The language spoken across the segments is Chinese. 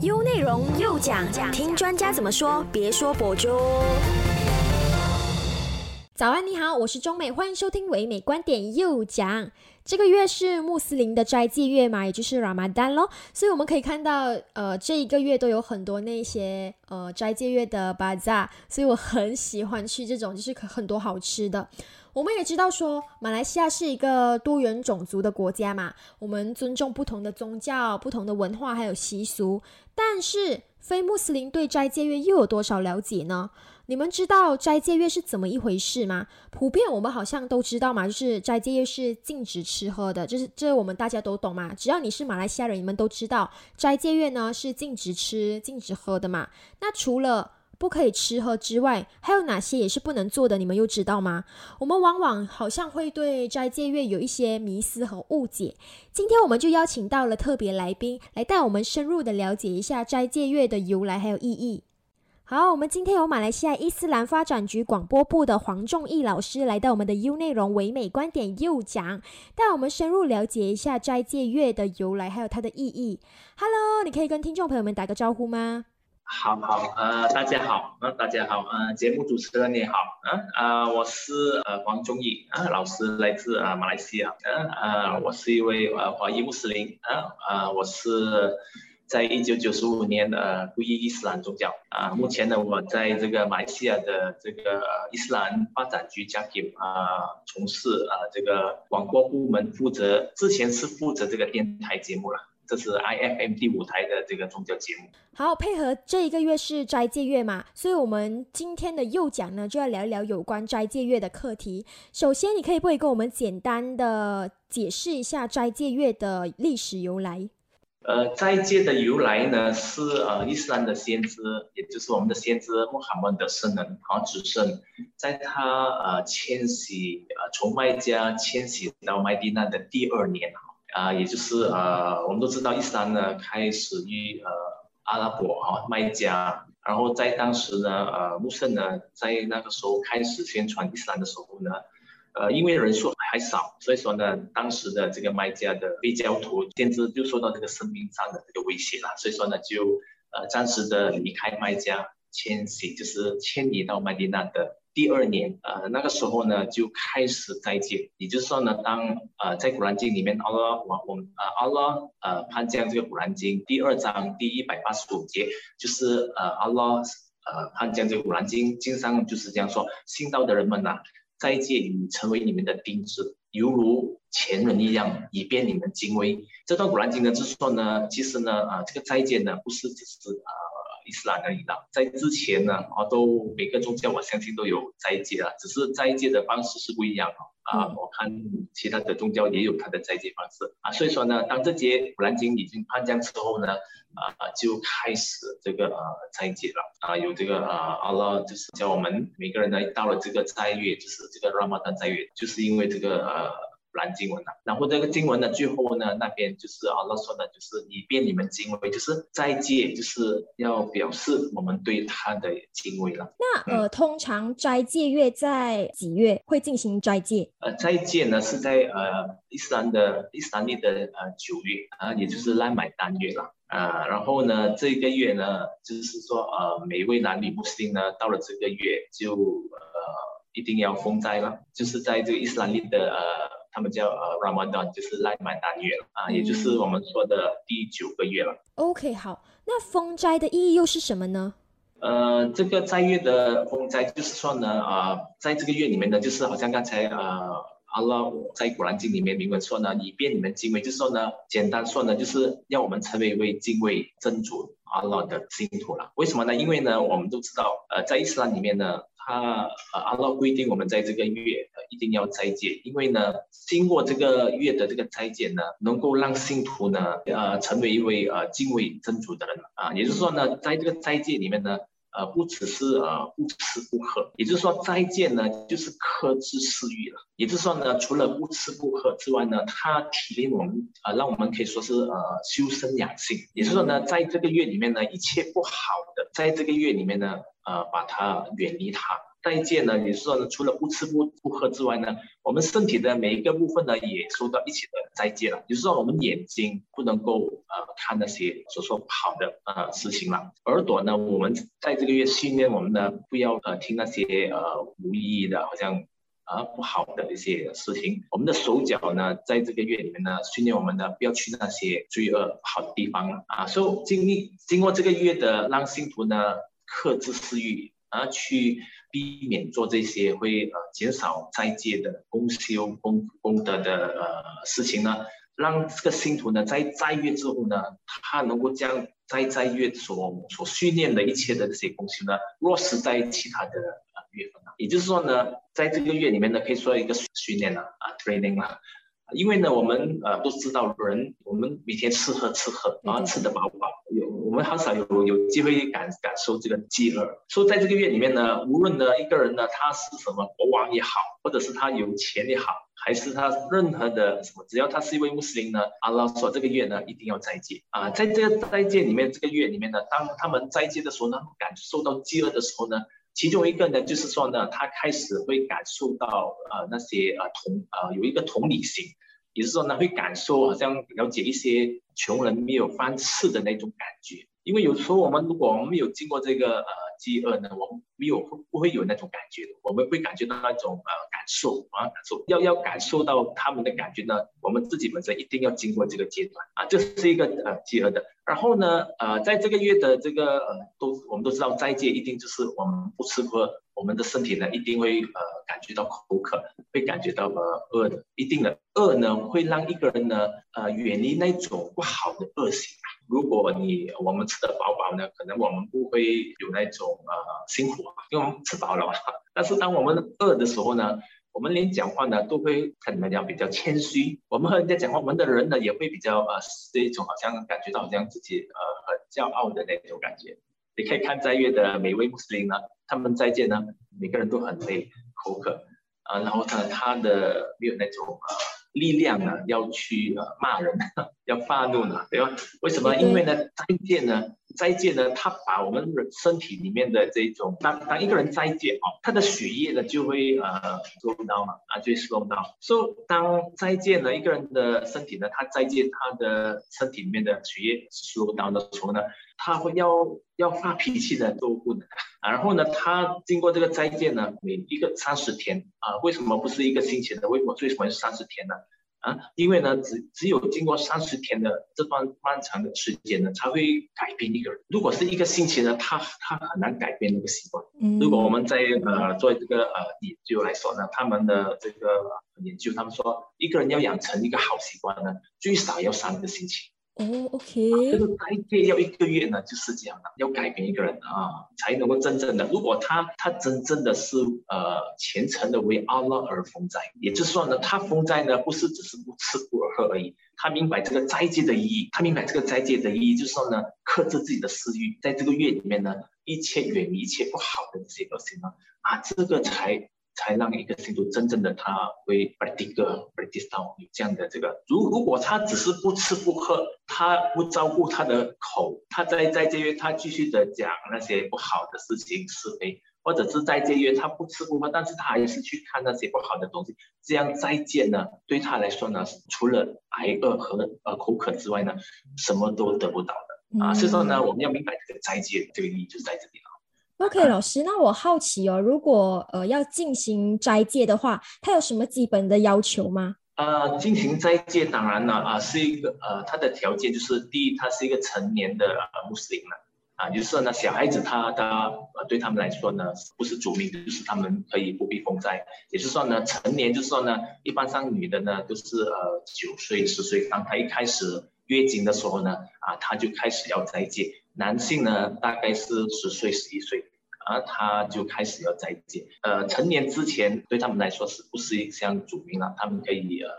优内容又讲，听专家怎么说，别说博主。早安，你好，我是中美，欢迎收听唯美观点又讲。这个月是穆斯林的斋戒月嘛，也就是 Ramadan 咯，所以我们可以看到，呃，这一个月都有很多那些呃斋戒月的 bazaar，所以我很喜欢去这种，就是很多好吃的。我们也知道说，马来西亚是一个多元种族的国家嘛，我们尊重不同的宗教、不同的文化还有习俗，但是非穆斯林对斋戒月又有多少了解呢？你们知道斋戒月是怎么一回事吗？普遍我们好像都知道嘛，就是斋戒月是禁止吃喝的，就是这我们大家都懂嘛。只要你是马来西亚人，你们都知道斋戒月呢是禁止吃、禁止喝的嘛。那除了不可以吃喝之外，还有哪些也是不能做的？你们又知道吗？我们往往好像会对斋戒月有一些迷思和误解。今天我们就邀请到了特别来宾，来带我们深入的了解一下斋戒月的由来还有意义。好，我们今天有马来西亚伊斯兰发展局广播部的黄仲义老师来到我们的 U 内容唯美观点又讲，带我们深入了解一下斋戒月的由来还有它的意义。Hello，你可以跟听众朋友们打个招呼吗？好好，呃，大家好，呃，大家好，呃，节目主持人你好，嗯，呃，我是呃黄忠义，啊，老师来自啊马来西亚，嗯，呃，我是一位呃华裔穆斯林，啊，啊，我是。在一九九五年呃皈依伊斯兰宗教啊，目前呢我在这个马来西亚的这个伊斯兰发展局家庭啊从事啊这个广播部门负责，之前是负责这个电台节目了，这是 IFM 第五台的这个宗教节目。好，配合这一个月是斋戒月嘛，所以我们今天的右讲呢就要聊一聊有关斋戒月的课题。首先，你可以不可以跟我们简单的解释一下斋戒月的历史由来？呃，斋戒的由来呢，是呃伊斯兰的先知，也就是我们的先知穆罕默德圣人啊，子孙，在他呃迁徙呃从麦加迁徙到麦地那的第二年啊，啊也就是呃我们都知道伊斯兰呢开始于呃阿拉伯哈麦加，然后在当时呢呃穆圣呢在那个时候开始宣传伊斯兰的时候呢。呃，因为人数还少，所以说呢，当时的这个卖家的非教徒甚至就受到这个生命上的这个威胁了，所以说呢，就呃暂时的离开卖家，迁徙，就是迁移到麦地那的第二年，呃那个时候呢就开始斋戒，也就是说呢，当呃在古兰经里面，阿拉我我们呃阿拉呃潘将这个古兰经第二章第一百八十五节，就是呃阿拉呃潘将这个古兰经经上就是这样说，信道的人们呐。斋戒已成为你们的钉子，犹如前人一样，以便你们敬畏。这段古兰经呢，就是说呢，其实呢，啊，这个斋戒呢，不是只是啊伊斯兰而已的，在之前呢，啊，都每个宗教我相信都有斋戒了，只是斋戒的方式是不一样啊。我看其他的宗教也有它的斋戒方式啊，所以说呢，当这节古兰经已经判降之后呢。啊，就开始这个呃斋戒了啊，有这个啊阿拉就是叫我们每个人呢到了这个斋月，就是这个 Ramadan 斋月，就是因为这个呃蓝经文了。然后这个经文的最后呢，那边就是阿拉说的，就是以便你们敬畏，就是斋戒就是要表示我们对他的敬畏了。那呃，通常斋戒月在几月会进行斋戒？呃，斋戒呢是在呃伊斯兰的伊斯兰历的呃九月啊，也就是拉买单月了。啊，然后呢，这个月呢，就是说，呃，每一位男女穆斯林呢，到了这个月就呃一定要封斋了，就是在这个伊斯兰历的呃，他们叫呃 Ramadan，就是赖曼丹月啊，也就是我们说的第九个月了。OK，好，那封斋的意义又是什么呢？呃，这个斋月的封斋就是说呢，啊，在这个月里面呢，就是好像刚才呃。阿拉在古兰经里面明文说呢，以便你们敬畏，就是说呢，简单说呢，就是让我们成为一位敬畏真主阿拉的信徒了。为什么呢？因为呢，我们都知道，呃，在伊斯兰里面呢，他呃阿拉规定我们在这个月呃一定要斋戒，因为呢，经过这个月的这个斋戒呢，能够让信徒呢，呃，成为一位呃敬畏真主的人啊。也就是说呢，在这个斋戒里面呢。呃，不只是呃不吃不喝，也就是说斋戒呢，就是克制私欲了。也就是说呢，除了不吃不喝之外呢，它提炼我们呃，让我们可以说是呃修身养性。也就是说呢，在这个月里面呢，一切不好的，在这个月里面呢，呃，把它远离它再见呢，也是说呢，除了不吃不不喝之外呢，我们身体的每一个部分呢，也受到一起的再见了。就是说，我们眼睛不能够呃看那些所说不好的呃事情了，耳朵呢，我们在这个月训练我们呢，不要呃听那些呃无意义的，好像。啊，不好的一些事情。我们的手脚呢，在这个月里面呢，训练我们呢，不要去那些罪恶好的地方了啊。所以经历经过这个月的，让信徒呢克制私欲啊，去避免做这些会呃减少斋戒的功修功功德的呃事情呢，让这个信徒呢在斋月之后呢，他能够将在斋月所所训练的一切的这些功修呢，落实在其他的呃。月份啊，也就是说呢，在这个月里面呢，可以说一个训练了啊，training 了。因为呢，我们呃都知道人，我们每天吃喝吃喝啊，吃得饱饱，有我们很少有有机会感感受这个饥饿。所以在这个月里面呢，无论呢一个人呢，他是什么国王也好，或者是他有钱也好，还是他任何的什么，只要他是一位穆斯林呢，阿拉说这个月呢一定要斋戒啊，在这个斋戒里面，这个月里面呢，当他们斋戒的时候呢，感受到饥饿的时候呢。其中一个呢，就是说呢，他开始会感受到呃那些呃同呃有一个同理心，也是说呢，会感受好像了解一些穷人没有饭吃的那种感觉。因为有时候我们如果我们没有经过这个呃饥饿呢，我们没有不会有那种感觉，我们会感觉到那种呃感受啊感受，要要感受到他们的感觉呢，我们自己本身一定要经过这个阶段。啊，这是一个呃饥饿的。然后呢，呃，在这个月的这个呃，都我们都知道斋戒一定就是我们不吃喝，我们的身体呢一定会呃感觉到口渴，会感觉到呃饿的，一定的饿呢会让一个人呢呃远离那种不好的恶行。如果你我们吃得饱饱呢，可能我们不会有那种呃辛苦，因为我们吃饱了嘛。但是当我们饿的时候呢？我们连讲话呢都会看你们讲比较谦虚，我们和人家讲话，我们的人呢也会比较呃这一种好像感觉到好像自己呃很骄傲的那种感觉。你可以看在月的每位穆斯林呢，他们再见呢，每个人都很累、口渴啊，然后呢他的没有那种呃力量呢要去呃骂人，要发怒呢，对吧？为什么？因为呢再见呢。斋戒呢，它把我们人身体里面的这种，当当一个人斋戒哦，他的血液呢就会呃 slow down 嘛，啊就会 slow down。所以当斋戒呢，一个人的身体呢，他斋戒他的身体里面的血液 slow down 的时候呢，他会要要发脾气的都不能。然后呢，他经过这个斋戒呢，每一个三十天啊，为什么不是一个星期呢？为什么最喜欢是三十天呢？啊，因为呢，只只有经过三十天的这段漫长的时间呢，才会改变一个人。如果是一个星期呢，他他很难改变那个习惯。嗯，如果我们在呃做这个呃研究来说呢，他们的这个研究，他们说一个人要养成一个好习惯呢，最少要三个星期。哦，OK，这个斋戒要一个月呢，就是这样的，要改变一个人啊，才能够真正的。如果他他真正的是呃虔诚的为阿拉而封斋，也就是说呢，他封斋呢不是只是不吃不喝而已，他明白这个斋戒的意义，他明白这个斋戒的意义，就是说呢，克制自己的私欲，在这个月里面呢，一切远离一切不好的这些恶行呢，啊，这个才。才让一个信徒真正的他会 practice practice 到有这样的这个，如如果他只是不吃不喝，他不照顾他的口，他在在这约他继续的讲那些不好的事情是非，或者是在这约他不吃不喝，但是他还是去看那些不好的东西，这样再见呢，对他来说呢，除了挨饿和呃口渴之外呢，什么都得不到的啊。所以说呢，我们要明白这个斋戒这个意义就在这里了。OK，老师，那我好奇哦，如果呃要进行斋戒的话，它有什么基本的要求吗？呃，进行斋戒当然了啊，是一个呃，它的条件就是第一，他是一个成年的穆斯林了啊，就是呢，小孩子他他呃对他们来说呢，不是主命，就是他们可以不必封斋，也就是说呢，成年就是说呢，一般上女的呢都是呃九岁十岁，当她一开始月经的时候呢，啊，她就开始要斋戒。男性呢，大概是十岁、十一岁，啊，他就开始要斋戒。呃，成年之前对他们来说是不是一项主名了？他们可以呃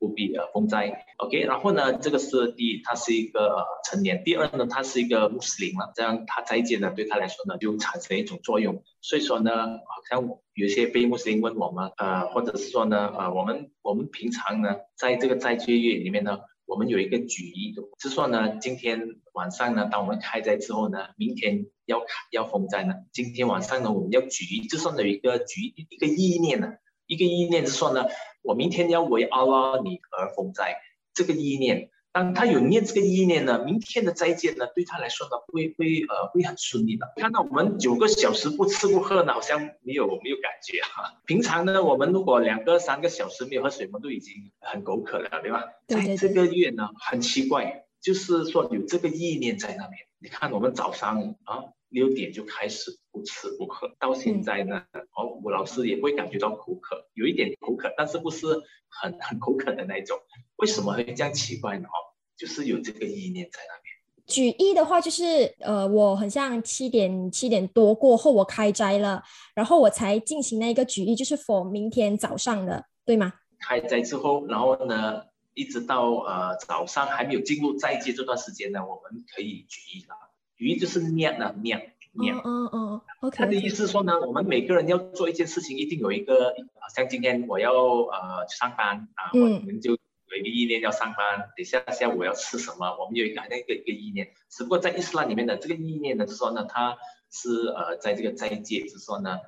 不必呃封斋。OK，然后呢，这个是第一，他是一个成年；第二呢，他是一个穆斯林了，这样他斋戒呢对他来说呢就产生一种作用。所以说呢，好像有些非穆斯林问我们，呃，或者是说呢，呃，我们我们平常呢在这个斋戒月里面呢。我们有一个举义的，就说呢，今天晚上呢，当我们开斋之后呢，明天要要封斋呢，今天晚上呢，我们要举义，就算有一个举一个意念呢，一个意念是说呢，我明天要为阿拉尼而封斋，这个意念。当他有念这个意念呢，明天的再见呢，对他来说呢，会会呃会很顺利的。看到我们九个小时不吃不喝呢，好像没有没有感觉哈。平常呢，我们如果两个三个小时没有喝水，我们都已经很口渴了，对吧？在这个月呢，很奇怪，就是说有这个意念在那边。你看我们早上啊六点就开始不吃不喝，到现在呢，哦，我老师也会感觉到口渴，有一点口渴，但是不是很很口渴的那种。为什么会这样奇怪呢？哦？就是有这个意念在那边。举一的话，就是呃，我很像七点七点多过后我开斋了，然后我才进行那一个举一，就是 for 明天早上的，对吗？开斋之后，然后呢，一直到呃早上还没有进入斋戒这段时间呢，我们可以举一了。举一就是念啊念念。嗯嗯，OK。他的意思说呢，我们每个人要做一件事情，一定有一个，像今天我要呃上班啊，我们就。有一个意念要上班，等下下午要吃什么？我们有一个那个一个意念，只不过在伊斯兰里面的这个意念呢，是说呢，它是呃在这个斋戒，是说呢，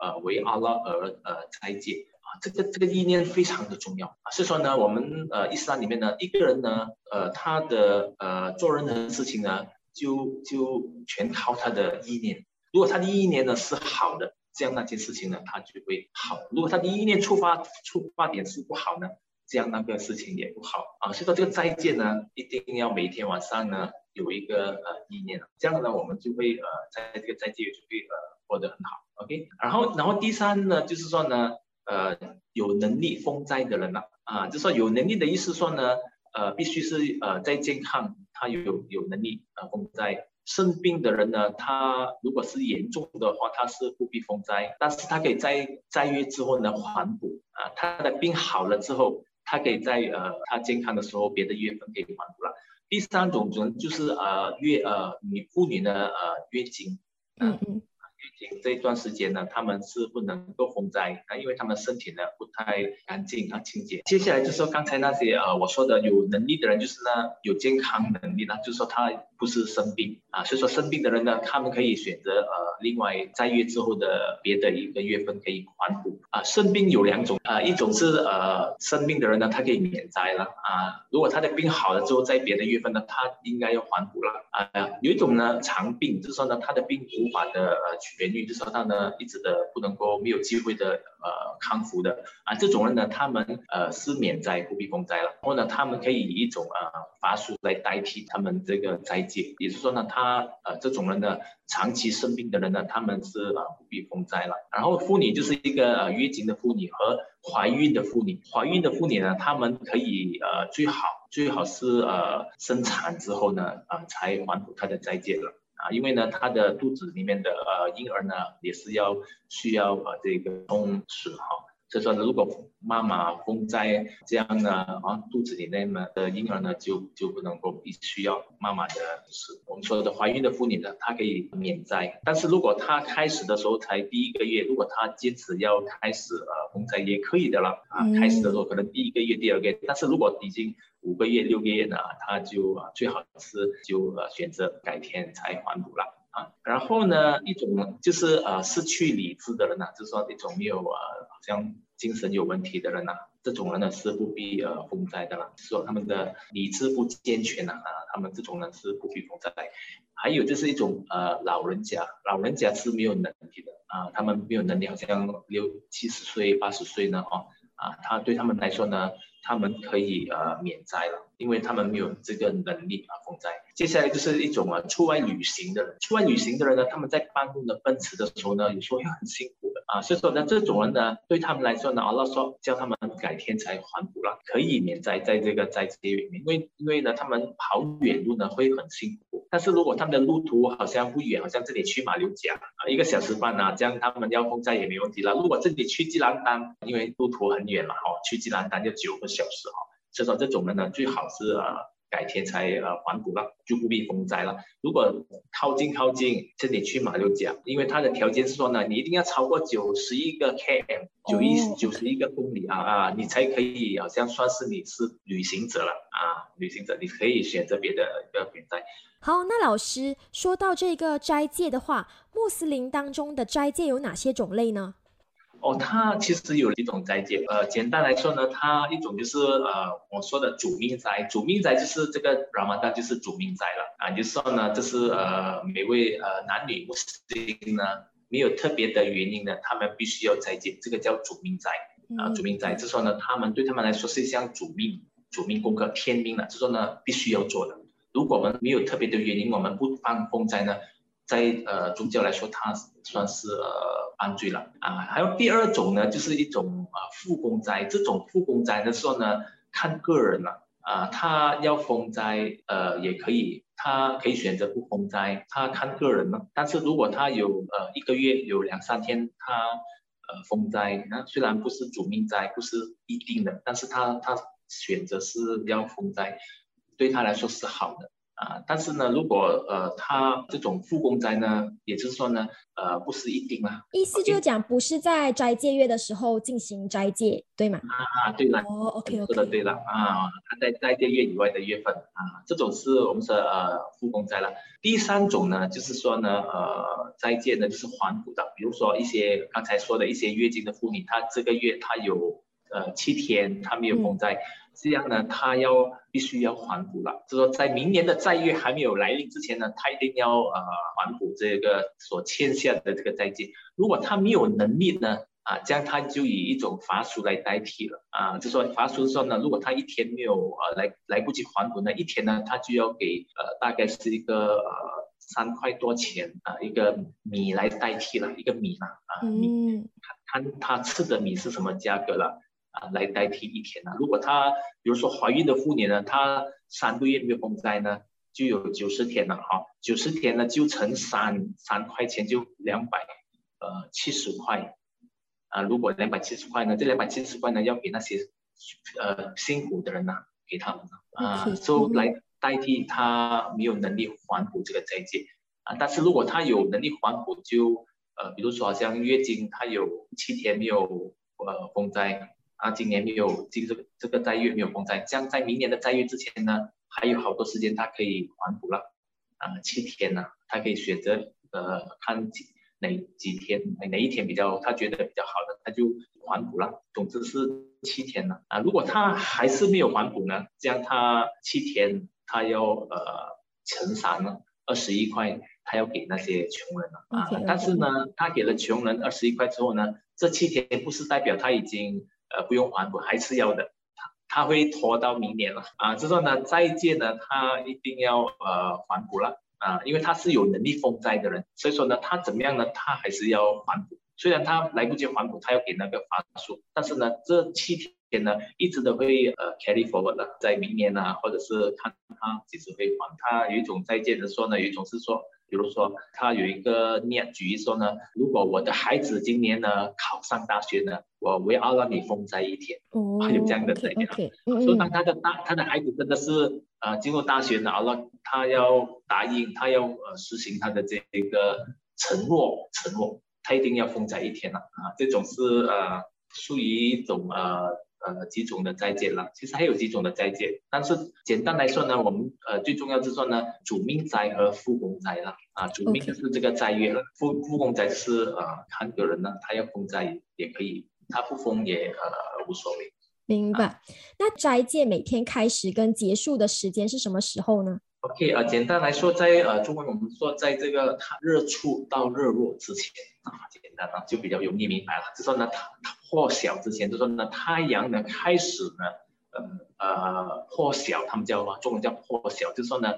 呃呃为阿拉而呃斋戒啊，这个这个意念非常的重要啊，是说呢，我们呃伊斯兰里面呢，一个人呢，呃他的呃做任何事情呢，就就全靠他的意念，如果他的意念呢是好的，这样那件事情呢，他就会好；如果他的意念触发触发点是不好呢？这样那个事情也不好啊，所以说这个再见呢，一定要每天晚上呢有一个呃意念，这样呢我们就会呃在这个再见就会呃过得很好，OK。然后然后第三呢就是说呢呃有能力封斋的人呢啊，就说有能力的意思说呢呃必须是呃在健康，他有有能力啊封灾。生病的人呢，他如果是严重的话，他是不必封灾，但是他可以在在月之后呢缓补啊，他的病好了之后。他可以在呃，他健康的时候，别的月份可以缓补了。第三种人就是呃月呃女妇女呢呃月经，嗯嗯。这一段时间呢，他们是不能够封斋啊，因为他们身体呢不太干净啊清洁。接下来就是说刚才那些呃我说的有能力的人，就是呢有健康能力呢，就是说他不是生病啊，所以说生病的人呢，他们可以选择呃另外在月之后的别的一个月份可以还补啊。生病有两种啊，一种是呃生病的人呢，他可以免灾了啊，如果他的病好了之后，在别的月份呢，他应该要还补了啊。有一种呢长病，就是说呢他的病无法的呃区别痊愈。就是说他呢，一直的不能够没有机会的呃康复的啊，这种人呢，他们呃是免灾不必封灾了，然后呢，他们可以以一种呃法术来代替他们这个灾劫，也就是说呢，他呃这种人呢，长期生病的人呢，他们是呃不必封灾了。然后妇女就是一个呃月经的妇女和怀孕的妇女，怀孕的妇女呢，他们可以呃最好最好是呃生产之后呢啊才还补她的斋戒了。啊，因为呢，他的肚子里面的呃婴儿呢，也是要需要呃这个充实哈。所以说，如果妈妈风灾这样呢，啊，肚子里面呢的婴儿呢，就就不能够必须要妈妈的是我们说的怀孕的妇女呢，她可以免灾。但是如果她开始的时候才第一个月，如果她坚持要开始呃风灾也可以的了啊。开始的时候可能第一个月、第二个月，但是如果已经五个月、六个月呢，她就啊最好是就呃选择改天才还补了。然后呢，一种就是呃失去理智的人呐，就是说一种没有呃好像精神有问题的人呐，这种人呢是不必呃封斋的啦，说他们的理智不健全呐啊，他们这种人是不必封斋。还有就是一种呃老人家，老人家是没有能力的啊，他们没有能力，好像六七十岁、八十岁呢哦啊，他对他们来说呢。他们可以呃免灾了，因为他们没有这个能力啊封灾。接下来就是一种啊出外旅行的人，出外旅行的人呢，他们在搬运的奔驰的时候呢，有时候又很辛苦的啊，所以说呢，这种人呢，对他们来说呢，阿拉说叫他们改天才还补了，可以免灾在这个灾劫里面，因为因为呢，他们跑远路呢会很辛苦，但是如果他们的路途好像不远，好像这里去马六甲啊一个小时半啊，这样他们要封灾也没问题了。如果这里去吉兰丹，因为路途很远嘛，哦，去吉兰丹要九个小。时哦，所以说这种人呢，最好是呃改天才呃还补了，就不必封斋了。如果靠近靠近，这里去马六甲，因为它的条件是说呢，你一定要超过九十一个 km，九一九十一个公里啊啊，你才可以好像算是你是旅行者了啊，旅行者你可以选择别的一个比赛。好，那老师说到这个斋戒的话，穆斯林当中的斋戒有哪些种类呢？哦，它其实有一种斋戒，呃，简单来说呢，它一种就是呃我说的主命斋，主命斋就是这个 Ramadan 就是主命斋了啊，就是说呢，这是呃每位呃男女穆斯林呢没有特别的原因呢，他们必须要斋戒，这个叫主命斋啊，主命斋，就说呢，他们对他们来说是一项主命主命功课，天命了，就说呢必须要做的。如果我们没有特别的原因，我们不放风斋呢，在呃宗教来说，它算是呃。安居了啊！还有第二种呢，就是一种啊复工灾。这种复工灾的时候呢，看个人了啊，他要封灾呃也可以，他可以选择不封灾，他看个人了。但是如果他有呃一个月有两三天他呃封灾，那虽然不是主命灾，不是一定的，但是他他选择是要封灾，对他来说是好的。啊，但是呢，如果呃他这种复工斋呢，也就是说呢，呃不是一定啦。意思就是讲不是在斋戒月的时候进行斋戒，对吗？啊，对了。哦，OK OK。说的对了啊，他在斋戒月以外的月份啊，这种是我们说呃复工斋了。第三种呢，就是说呢，呃斋戒呢就是还补的，比如说一些刚才说的一些月经的妇女，她这个月她有呃七天她没有封斋。这样呢，他要必须要还补了，就说在明年的债月还没有来临之前呢，他一定要呃还补这个所欠下的这个债金。如果他没有能力呢，啊，这样他就以一种罚赎来代替了啊，就说罚赎说呢，如果他一天没有呃来来不及还补呢，一天呢他就要给呃大概是一个呃三块多钱啊一个米来代替了一个米嘛啊米，看他吃的米是什么价格了。啊，来代替一天呢？如果她，比如说怀孕的妇女呢，她三个月没有封斋呢，就有九十天了哈。九十天呢，就乘三三块钱，就两百呃七十块啊。如果两百七十块呢，这两百七十块呢，要给那些呃辛苦的人呐，给他们啊，就来代替他没有能力还补这个斋戒啊。但是如果他有能力还补，就呃，比如说好像月经，他有七天没有呃封斋。啊，今年没有这个这个债月没有封斋，这样在明年的债月之前呢，还有好多时间他可以还补了，啊，七天呢，他可以选择呃看几哪几天哪哪一天比较他觉得比较好的，他就还补了。总之是七天呢啊。如果他还是没有还补呢，这样他七天他要呃乘三呢，二十一块，他要给那些穷人了啊。但是呢，他给了穷人二十一块之后呢，这七天不是代表他已经。呃，不用还补还是要的，他他会拖到明年了啊。就说呢，再借呢，他一定要呃还补了啊，因为他是有能力封债的人，所以说呢，他怎么样呢，他还是要还补。虽然他来不及还补，他要给那个发数，但是呢，这七天呢，一直都会呃 carry forward 的，在明年呢，或者是看他几时会还。他有一种再借的说呢，有一种是说。比如说，他有一个念举例说呢，如果我的孩子今年呢考上大学呢，我我要让你封斋一天，还有这样的概念。所以当他的大他的孩子真的是呃进入大学呢，了他要答应，他要呃实行他的这一个承诺，承诺他一定要封斋一天了啊，这种是呃属于一种呃。呃，几种的斋戒了，其实还有几种的斋戒，但是简单来说呢，我们呃最重要是说呢，主命斋和复工斋了啊，主命是这个斋月了，复复工斋是呃看个人呢，他要封斋也可以，他不封也呃无所谓。明白。那斋戒每天开始跟结束的时间是什么时候呢？OK，呃，简单来说，在呃中文我们说在这个它日出到日落之前啊，简单啊就比较容易明白了，就说呢它它。破晓之前，就说呢，太阳呢开始呢，嗯呃破晓，他们叫嘛，中文叫破晓，就说呢，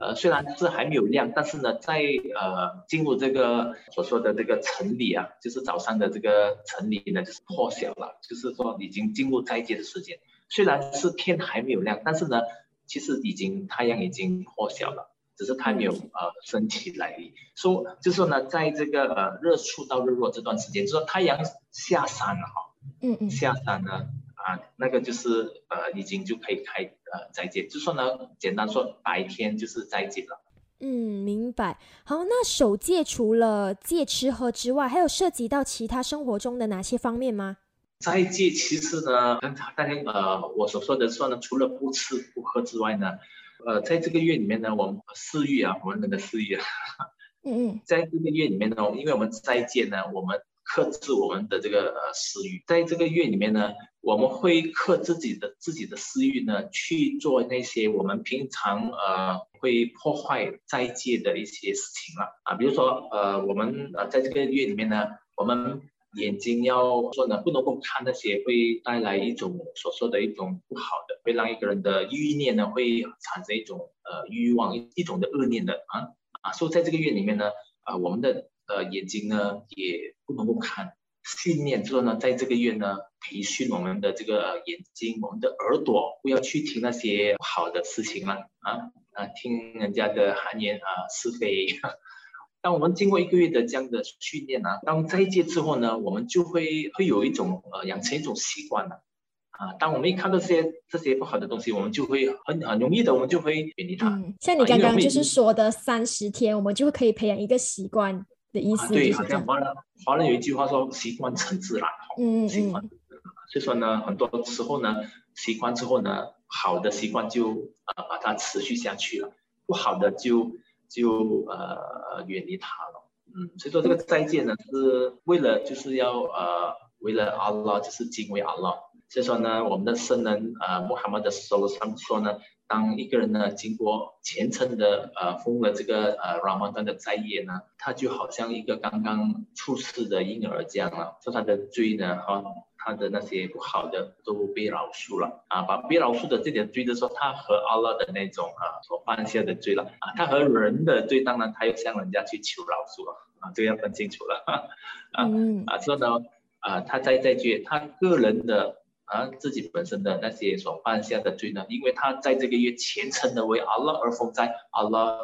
呃虽然是还没有亮，但是呢，在呃进入这个所说的这个晨里啊，就是早上的这个晨里呢，就是破晓了，就是说已经进入斋戒的时间，虽然是天还没有亮，但是呢，其实已经太阳已经破晓了。只是它没有呃升起来，说就说呢，在这个呃日出到日落这段时间，就说太阳下山了哈，嗯嗯，下山呢啊，那个就是呃已经就可以开呃斋戒，就说呢，简单说，白天就是斋戒了。嗯，明白。好，那守戒除了戒吃喝之外，还有涉及到其他生活中的哪些方面吗？斋戒其实呢，刚才大家呃我所说的说呢，除了不吃不喝之外呢，呃，在这个月里面呢，我们私欲啊，我们的私欲啊，嗯嗯，在这个月里面呢，因为我们斋戒呢，我们克制我们的这个呃私欲，在这个月里面呢，我们会克自己的自己的私欲呢，去做那些我们平常呃会破坏斋戒的一些事情了啊，比如说呃我们呃在这个月里面呢，我们眼睛要说呢，不能够看那些会带来一种所说的一种不好的，会让一个人的欲念呢，会产生一种呃欲望一一种的恶念的啊啊，所以在这个月里面呢，啊我们的呃眼睛呢也不能够看，训练之后呢，在这个月呢，培训我们的这个眼睛，我们的耳朵不要去听那些不好的事情了啊啊，听人家的寒言啊是非。当我们经过一个月的这样的训练呢，当斋戒之后呢，我们就会会有一种呃养成一种习惯了啊。当我们一看到这些这些不好的东西，我们就会很很容易的，我们就会远离它。嗯，像你刚刚就是说的三十天，我们就可以培养一个习惯的意思。对，好。像华人华人有一句话说“习惯成自然”，嗯嗯习惯嗯，所以说呢，很多时候呢，习惯之后呢，好的习惯就呃把它持续下去了，不好的就就呃远离他了。嗯，所以说这个斋戒呢，是为了就是要呃为了阿拉，就是敬畏阿拉。所以说呢，我们的圣人呃穆罕默德说上说呢，当一个人呢经过虔诚的呃封了这个呃 Ramadan 的斋戒呢，他就好像一个刚刚出世的婴儿这样了，说他的罪呢哈。他的那些不好的都被饶恕了啊，把被饶恕的这点罪，就是说他和阿拉的那种啊所犯下的罪了啊，他和人的罪，当然他又向人家去求饶恕了啊，这个要分清楚了 啊嗯啊，所以呢啊，他在在罪他个人的啊自己本身的那些所犯下的罪呢，因为他在这个月虔诚的为阿拉而封斋，阿拉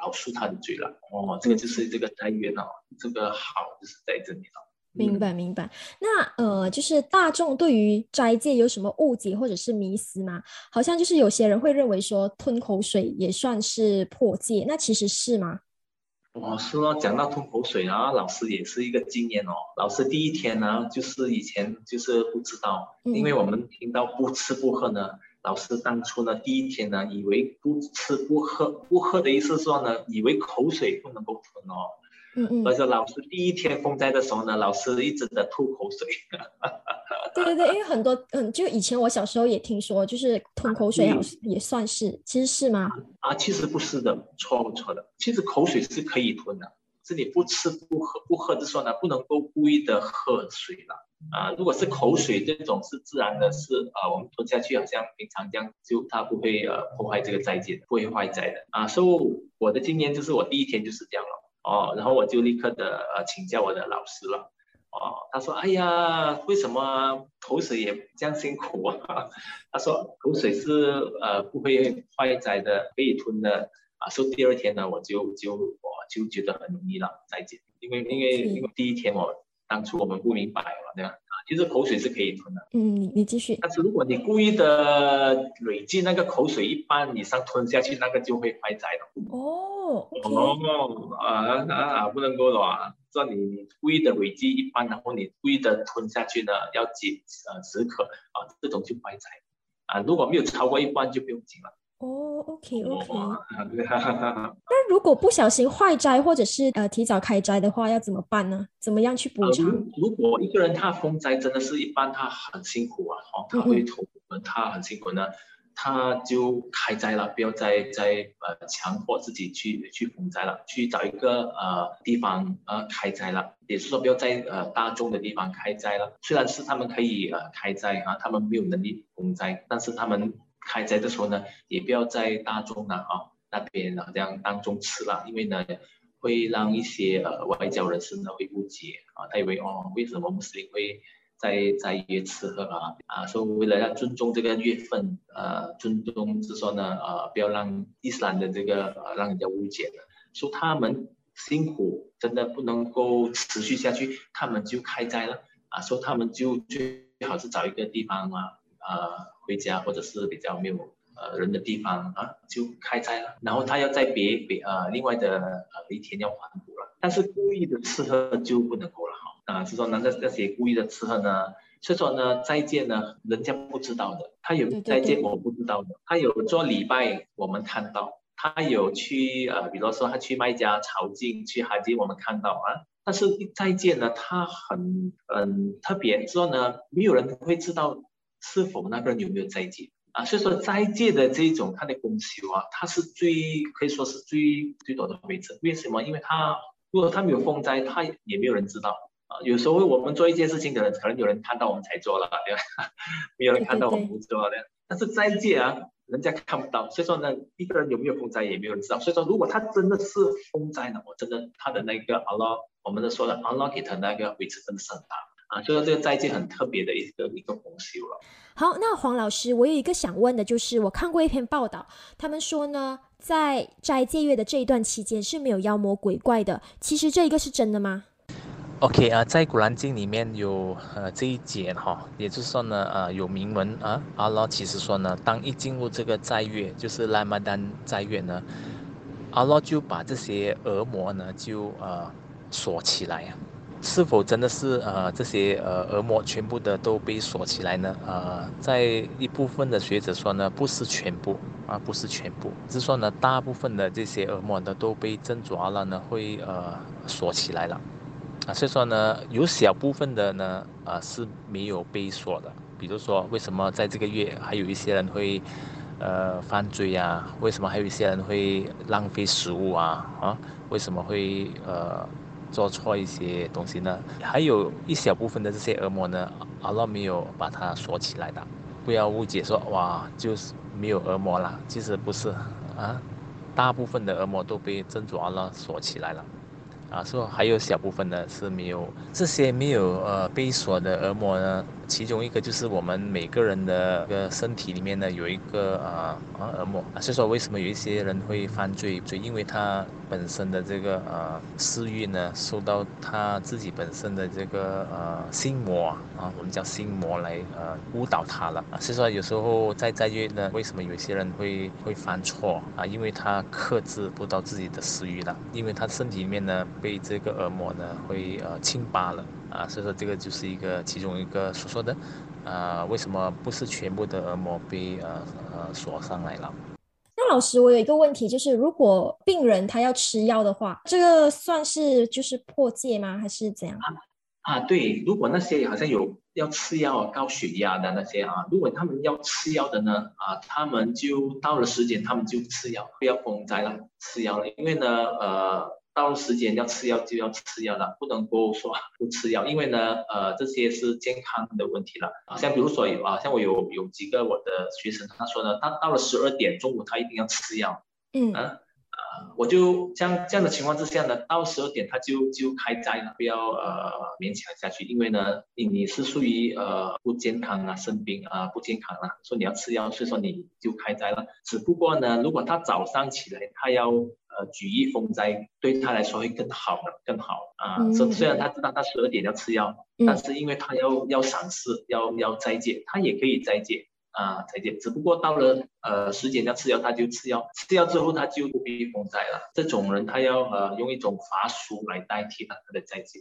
饶恕他的罪了哦，这个就是这个单元哦，这个好就是在这里了。明白明白。那呃，就是大众对于斋戒有什么误解或者是迷思吗？好像就是有些人会认为说吞口水也算是破戒，那其实是吗？哦是哦，讲到吞口水啊，老师也是一个经验哦。老师第一天呢，就是以前就是不知道，因为我们听到不吃不喝呢，老师当初呢第一天呢，以为不吃不喝，不喝的意思是说呢，以为口水不能够吞哦。嗯嗯，而且老师第一天封斋的时候呢，老师一直在吐口水。对对对，因为很多嗯，就以前我小时候也听说，就是吞口水好像也算是，其实是吗？啊，其实不是的，错错的。其实口水是可以吞的，是你不吃不喝不喝的时候呢，不能够故意的喝水了。啊，如果是口水这种是自然的，是啊，我们吞下去好像平常这样，就它不会呃破坏这个斋戒，不会坏斋的。啊，所以我的经验就是我第一天就是这样了。哦，然后我就立刻的呃请教我的老师了。哦，他说：“哎呀，为什么口水也这样辛苦啊？” 他说：“口水是呃不会坏在的，可以吞的啊。”所以第二天呢，我就就我就觉得很容易了，再见。因为因为因为第一天我当初我们不明白嘛，对吧？其实口水是可以吞的，嗯，你你继续。但是如果你故意的累积那个口水一般以上吞下去，那个就会坏斋了。哦啊啊啊，不能够的啊！这你你故意的累积一般，然后你故意的吞下去呢，要几呃止渴啊，这种就坏斋啊。如果没有超过一半就不用紧了。哦，OK OK。那如果不小心坏摘或者是呃提早开摘的话，要怎么办呢？怎么样去补呃，偿？如如果一个人他封斋真的是一般，他很辛苦啊，哦，他会头他很辛苦呢，他就开摘了，不要再再呃强迫自己去去封斋了，去找一个呃地方呃开摘了，也是说不要在呃大众的地方开摘了。虽然是他们可以呃开摘啊，他们没有能力封斋，但是他们开斋的时候呢，也不要在大众啊啊那边啊这样当中吃了，因为呢。会让一些呃外交人士呢会误解啊，他以为哦为什么穆斯林会在在约吃喝啊啊，所以为了要尊重这个月份，呃尊重是说呢呃不要让伊斯兰的这个呃让人家误解的，说他们辛苦真的不能够持续下去，他们就开斋了啊，说他们就最好是找一个地方啊呃回家或者是比较没有呃人的地方啊，就开斋了，然后他要在别别呃另外的呃一天要还补了，但是故意的吃喝就不能够了哈啊，是说那那那些故意的吃喝呢，所以说呢再见呢人家不知道的，他有再见我不知道的，他有做礼拜我们看到，他有去呃比如说他去卖家朝觐去哈吉我们看到啊，但是再见呢他很嗯特别，说呢没有人会知道是否那个人有没有斋戒。啊，所以说斋戒的这种它的功修啊，它是最可以说是最最多的位置。为什么？因为他如果他没有封斋，他也没有人知道啊。有时候我们做一件事情可能，可能有人看到我们才做了，对吧？没有人看到我们不做的。但是斋戒啊，人家看不到，所以说呢，一个人有没有封斋也没有人知道。所以说，如果他真的是封斋呢，我真的他的那个阿拉，我们的说的阿拉给他那个位置真的是很大啊。所以说这个斋戒很特别的一个一个功修了。好，那黄老师，我有一个想问的，就是我看过一篇报道，他们说呢，在斋戒月的这一段期间是没有妖魔鬼怪的。其实这一个是真的吗？OK 啊，在古兰经里面有呃这一节哈，也就是说呢，呃有铭文啊，阿拉其实说呢，当一进入这个斋月，就是拉玛丹斋月呢，阿拉就把这些恶魔呢就呃锁起来呀。是否真的是呃这些呃恶魔全部的都被锁起来呢？呃，在一部分的学者说呢，不是全部啊，不是全部，是说呢，大部分的这些恶魔呢都被真主阿拉呢会呃锁起来了啊，所以说呢，有小部分的呢啊是没有被锁的。比如说，为什么在这个月还有一些人会呃犯罪啊？为什么还有一些人会浪费食物啊？啊，为什么会呃？做错一些东西呢，还有一小部分的这些恶魔呢，阿拉没有把它锁起来的，不要误解说哇就是没有恶魔了，其实不是啊，大部分的恶魔都被真主阿拉锁起来了。啊，说还有小部分呢是没有这些没有呃被锁的恶魔呢，其中一个就是我们每个人的个身体里面呢有一个啊啊耳膜啊，所以说为什么有一些人会犯罪，就因为他本身的这个呃私欲呢受到他自己本身的这个呃心魔啊，我们叫心魔来呃误导他了啊，所以说有时候在在月呢，为什么有些人会会犯错啊？因为他克制不到自己的私欲了，因为他身体里面呢。被这个耳膜呢会呃侵扒了啊，所以说这个就是一个其中一个所说的，啊为什么不是全部的耳膜被呃呃锁上来了？那老师，我有一个问题，就是如果病人他要吃药的话，这个算是就是破戒吗？还是怎样？啊，对，如果那些好像有要吃药高血压的那些啊，如果他们要吃药的呢，啊，他们就到了时间他们就吃药，不要封斋了，吃药了，因为呢，呃。到了时间要吃药就要吃药了，不能够说不吃药，因为呢，呃，这些是健康的问题了。像比如说有啊，像我有有几个我的学生，他说呢，他到了十二点中午他一定要吃药，嗯，啊，我就像这样的情况之下呢，到十二点他就就开斋了，不要呃勉强下去，因为呢，你你是属于呃不健康啊，生病啊，不健康啊，说你要吃药，所以说你就开斋了。只不过呢，如果他早上起来他要。呃，举一风灾对他来说会更好的，更好啊。虽虽然他知道他十二点要吃药，但是因为他要要赏识，要要斋戒，他也可以斋戒啊，斋戒。只不过到了呃时间要吃药，他就吃药，吃药之后他就不必风灾了。这种人他要呃用一种法术来代替他他的斋戒。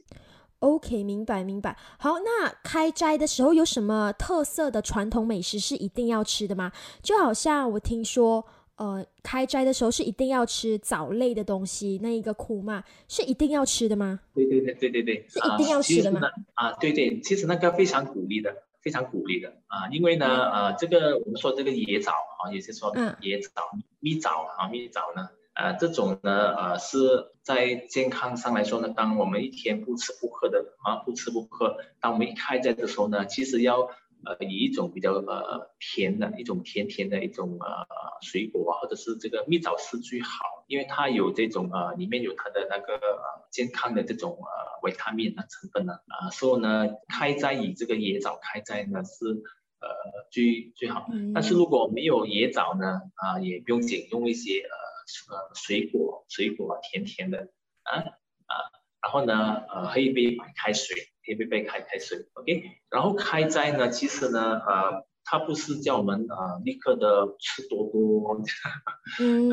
OK，明白明白。好，那开斋的时候有什么特色的传统美食是一定要吃的吗？就好像我听说。呃，开斋的时候是一定要吃藻类的东西，那一个苦嘛是一定要吃的吗？对对对对对对，是一定要吃的吗？啊，对对，其实那个非常鼓励的，非常鼓励的啊，因为呢，呃，这个我们说这个野枣啊，也是说野枣、蜜枣啊，蜜枣呢，呃，这种呢，呃，是在健康上来说呢，当我们一天不吃不喝的啊，不吃不喝，当我们一开斋的时候呢，其实要。呃，以一种比较呃甜的一种甜甜的一种呃水果啊，或者是这个蜜枣是最好，因为它有这种呃里面有它的那个呃健康的这种呃维他命的成分呢啊，所以呢开斋以这个野枣开斋呢是呃最最好，但是如果没有野枣呢啊也不用紧，用一些呃呃水果水果甜甜的啊啊，然后呢呃喝一杯白开水。一杯杯开开水，OK，然后开斋呢，其实呢，呃，他不是叫我们啊立刻的吃多多，嗯。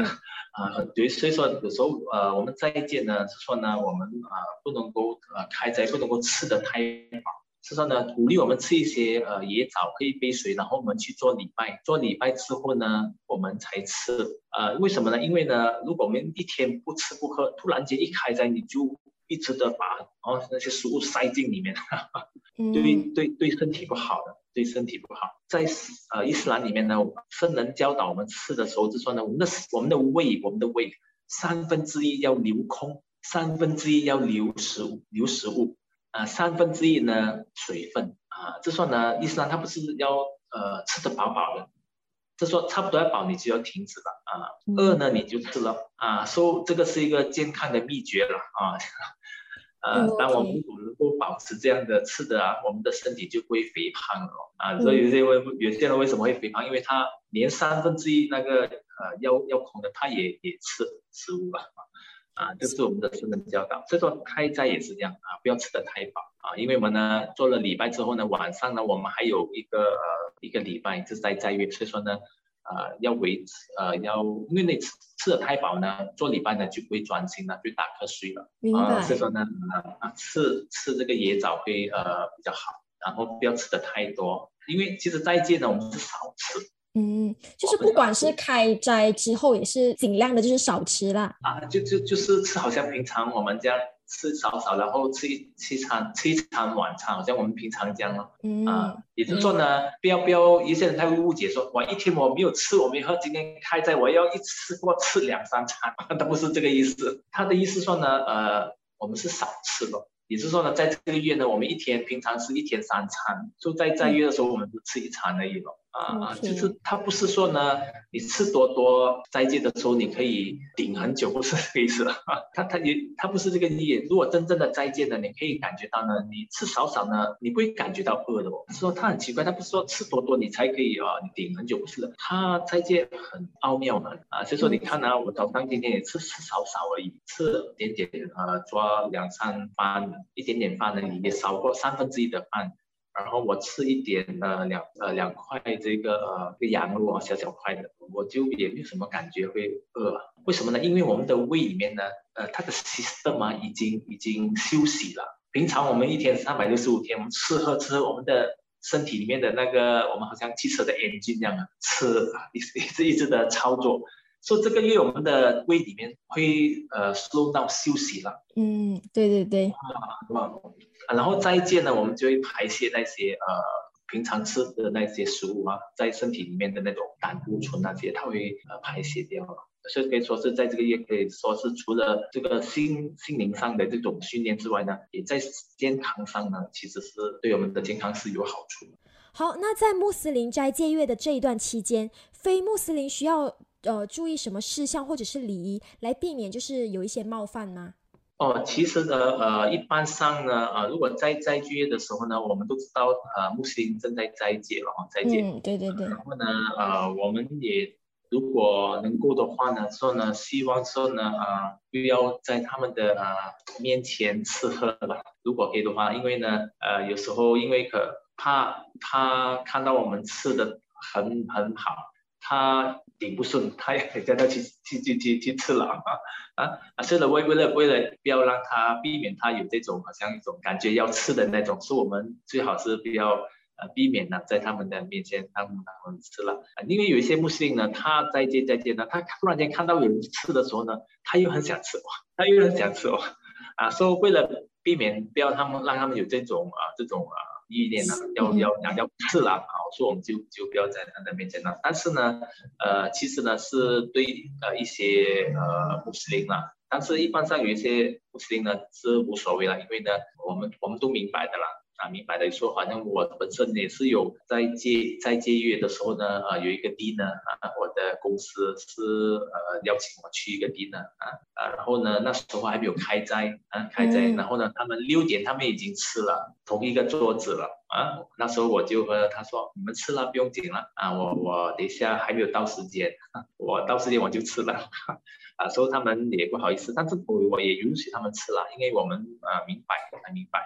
啊 对，所以说有时候呃我们斋戒呢是说呢我们啊不能够呃开斋不能够吃的太饱，是说呢鼓励我们吃一些呃野枣可以杯水，然后我们去做礼拜，做礼拜之后呢我们才吃，呃为什么呢？因为呢如果我们一天不吃不喝，突然间一开斋你就一直的把哦那些食物塞进里面，对嗯对对身体不好的，对身体不好。在呃伊斯兰里面呢，圣人教导我们吃的时候就说呢，我们的我们的胃，我们的胃三分之一要留空，三分之一要留食物，留食物，啊、三分之一呢水分啊，就说呢伊斯兰它不是要呃吃的饱饱的。就说差不多要饱，你就要停止了啊。嗯饿呢，你就吃了啊。所以这个是一个健康的秘诀了啊。呃，当我们如果能够保持这样的吃的啊，我们的身体就不会肥胖了哦啊。嗯所以有些为有些人为什么会肥胖？因为他连三分之一那个呃腰腰空的，他也也吃食物了啊。这是我们的圣人教导。所以说开斋也是这样啊，不要吃的太饱啊，因为我们呢做了礼拜之后呢，晚上呢我们还有一个呃一个礼拜就是在斋月，所以说呢呃要维持呃要因为你吃吃的太饱呢，做礼拜呢就不会专心了，就打瞌睡了。明白啊，所以说呢，啊啊，吃吃这个野枣会呃比较好，然后不要吃的太多，因为其实斋戒呢，我们是少吃嗯，就是不管是开斋之后，也是尽量的就是少吃啦。啊，就就就是吃，好像平常我们这样吃少少，然后吃一吃一餐吃一餐晚餐，好像我们平常这样咯。嗯啊，也就是说呢，不要不要，一些人他会误解说，我，一天我没有吃，我没喝，今天开斋我要一次过吃两三餐，他不是这个意思，他的意思说呢，呃，我们是少吃咯。也就是说呢，在这个月呢，我们一天平常是一天三餐，就在在月的时候，我们只吃一餐而已咯。啊就是他不是说呢，你吃多多斋戒的时候你可以顶很久，不是这个意思。他他也他不是这个意义。如果真正的斋戒呢，你可以感觉到呢，你吃少少呢，你不会感觉到饿的哦。说他很奇怪，他不是说吃多多你才可以啊，你顶很久，不是的。他斋戒很奥妙的啊，所以说你看啊，我早上今天也吃吃少少而已，吃一点点啊，抓两三饭，一点点饭而已，也少过三分之一的饭。然后我吃一点呃两呃两块这个呃个羊肉啊小小块的，我就也没有什么感觉会饿。为什么呢？因为我们的胃里面呢，呃它的 system 啊已经已经休息了。平常我们一天三百六十五天，我们吃喝吃喝，我们的身体里面的那个我们好像汽车的 engine 一样啊，吃啊一直一直一直的操作。所以这个月我们的胃里面会呃 slow 到休息了。嗯，对对对，啊，然后再见呢，我们就会排泄那些呃平常吃的那些食物啊，在身体里面的那种胆固醇那些，它会呃排泄掉。所以可以说是在这个月可以说是除了这个心心灵上的这种训练之外呢，也在健康上呢，其实是对我们的健康是有好处。好，那在穆斯林斋戒月的这一段期间，非穆斯林需要呃注意什么事项或者是礼仪，来避免就是有一些冒犯吗？哦，其实呢，呃，一般上呢，呃，如果在斋戒月的时候呢，我们都知道，呃，穆斯林正在斋戒了哈，斋戒。嗯，对对对，然后呢，呃，我们也如果能够的话呢，说呢，希望说呢，啊、不要在他们的呃、面前吃喝了，如果可以的话，因为呢，呃，有时候因为可怕他看到我们吃的很很好，他顶不顺，他也叫他去去去去去吃了啊啊 啊！所以呢，为为了为了不要让他避免他有这种好像一种感觉要吃的那种，是我们最好是不要呃避免呢在他们的面前让他们吃了，啊因为有一些穆斯林呢，他再见再见呢，他突然间看到有人吃的时候呢，他又很想吃哇，他又很想吃哇，啊，所以为了避免不要他们让他们有这种啊这种啊意念呢，要嗯要要要自然啊，所以我们就就不要在他的面前了。但是呢，呃，其实呢是对呃一些呃穆斯林啦，但是一般上有一些穆斯林呢是无所谓了，因为呢我们我们都明白的啦。啊，明白的说，反正我本身也是有在接在接月的时候呢，啊，有一个 dinner 啊，我的公司是呃邀请我去一个 dinner 啊啊，然后呢那时候还没有开斋啊开斋，嗯然后呢他们六点他们已经吃了同一个桌子了啊，那时候我就和他说你们吃了不用紧了啊，我我等一下还没有到时间，我到时间我就吃了。啊，所以他们也不好意思，但是我我也允许他们吃了，因为我们啊明白，很明白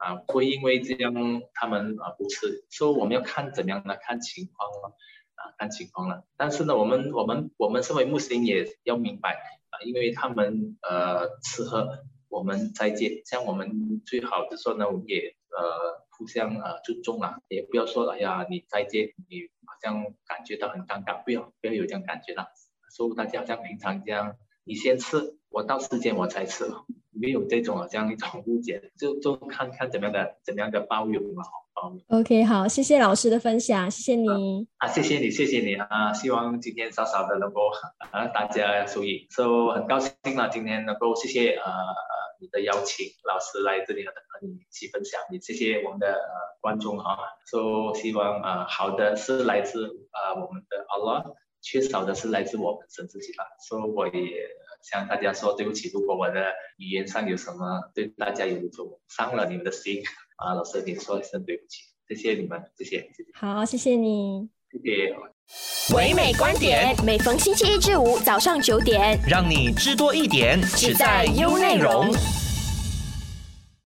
啊，会因为这样他们啊不吃，所以我们要看怎样呢？看情况了，啊，看情况了。但是呢，我们我们我们身为穆斯林也要明白啊，因为他们呃吃喝我们斋戒，像我们最好就说呢，我们也呃互相呃尊重啊，也不要说哎呀你斋戒你好像感觉到很尴尬，不要不要有这样感觉了，说大家像平常这样，你先吃，我到时间我才吃。没有这种这样一种误解，就就看看怎么样的怎么样的包容嘛，包容。OK，好，谢谢老师的分享，谢谢你啊，谢谢你，谢谢你啊，希望今天少少的能够啊大家受益，所以很高兴啊，今天能够谢谢呃你的邀请，老师来这里和和你一起分享，也谢谢我们的呃观众啊，so 希望啊好的是来自啊我们的 Allah，缺少的是来自我们神自己吧，所以我也。向大家说对不起，如果我的语言上有什么对大家有种伤了你们的心啊，老师，你说一声对不起，谢谢你们，谢谢，谢谢。好，谢谢你，谢谢。唯美观点，每逢星期一至五早上九点，让你知多一点，只在优内容。